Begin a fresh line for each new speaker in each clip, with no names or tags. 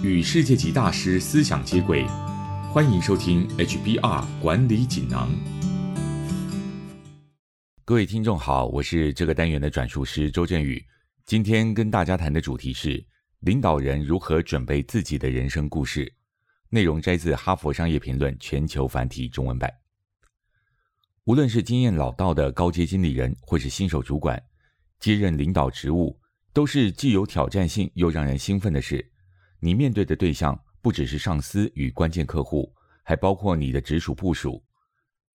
与世界级大师思想接轨，欢迎收听 HBR 管理锦囊。
各位听众好，我是这个单元的转述师周振宇。今天跟大家谈的主题是领导人如何准备自己的人生故事。内容摘自《哈佛商业评论》全球繁体中文版。无论是经验老道的高阶经理人，或是新手主管，接任领导职务，都是既有挑战性又让人兴奋的事。你面对的对象不只是上司与关键客户，还包括你的直属部属。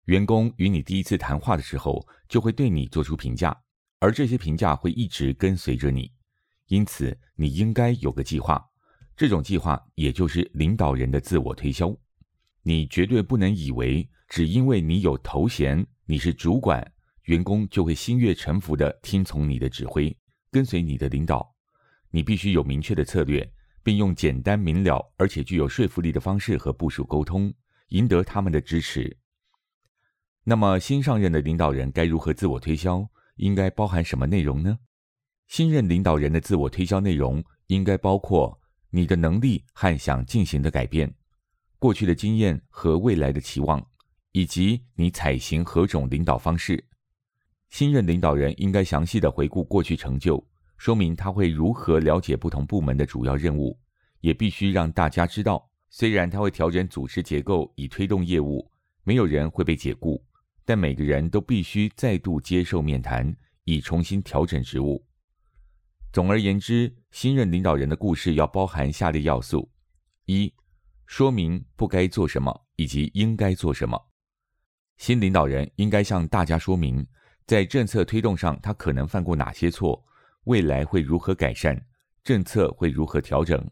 员工与你第一次谈话的时候，就会对你做出评价，而这些评价会一直跟随着你。因此，你应该有个计划。这种计划也就是领导人的自我推销。你绝对不能以为只因为你有头衔，你是主管，员工就会心悦诚服地听从你的指挥，跟随你的领导。你必须有明确的策略。并用简单明了而且具有说服力的方式和部署沟通，赢得他们的支持。那么，新上任的领导人该如何自我推销？应该包含什么内容呢？新任领导人的自我推销内容应该包括你的能力和想进行的改变、过去的经验和未来的期望，以及你采行何种领导方式。新任领导人应该详细的回顾过去成就。说明他会如何了解不同部门的主要任务，也必须让大家知道，虽然他会调整组织结构以推动业务，没有人会被解雇，但每个人都必须再度接受面谈，以重新调整职务。总而言之，新任领导人的故事要包含下列要素：一、说明不该做什么以及应该做什么。新领导人应该向大家说明，在政策推动上他可能犯过哪些错。未来会如何改善？政策会如何调整？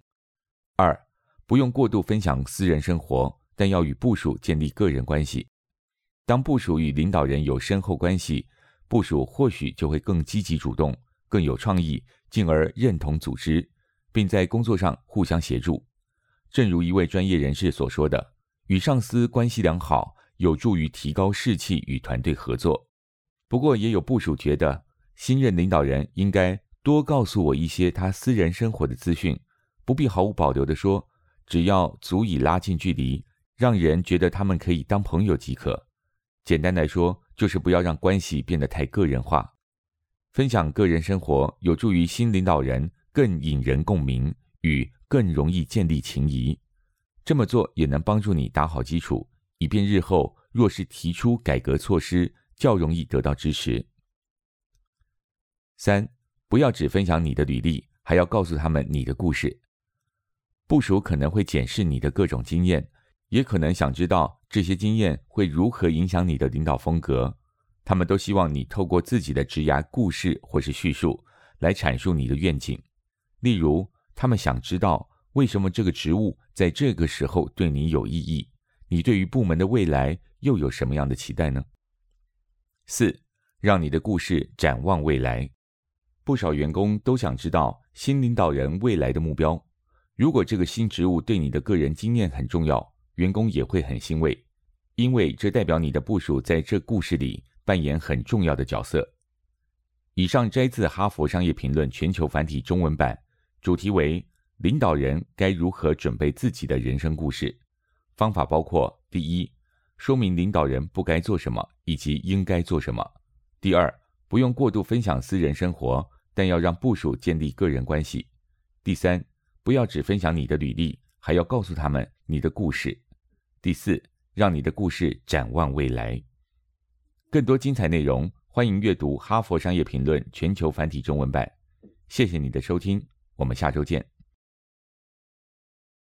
二，不用过度分享私人生活，但要与部署建立个人关系。当部署与领导人有深厚关系，部署或许就会更积极主动、更有创意，进而认同组织，并在工作上互相协助。正如一位专业人士所说的：“与上司关系良好，有助于提高士气与团队合作。”不过，也有部署觉得。新任领导人应该多告诉我一些他私人生活的资讯，不必毫无保留地说，只要足以拉近距离，让人觉得他们可以当朋友即可。简单来说，就是不要让关系变得太个人化。分享个人生活有助于新领导人更引人共鸣，与更容易建立情谊。这么做也能帮助你打好基础，以便日后若是提出改革措施，较容易得到支持。三，不要只分享你的履历，还要告诉他们你的故事。部署可能会检视你的各种经验，也可能想知道这些经验会如何影响你的领导风格。他们都希望你透过自己的职涯故事或是叙述来阐述你的愿景。例如，他们想知道为什么这个职务在这个时候对你有意义，你对于部门的未来又有什么样的期待呢？四，让你的故事展望未来。不少员工都想知道新领导人未来的目标。如果这个新职务对你的个人经验很重要，员工也会很欣慰，因为这代表你的部署在这故事里扮演很重要的角色。以上摘自《哈佛商业评论》全球繁体中文版，主题为“领导人该如何准备自己的人生故事”。方法包括：第一，说明领导人不该做什么以及应该做什么；第二，不用过度分享私人生活，但要让部署建立个人关系。第三，不要只分享你的履历，还要告诉他们你的故事。第四，让你的故事展望未来。更多精彩内容，欢迎阅读《哈佛商业评论》全球繁体中文版。谢谢你的收听，我们下周见。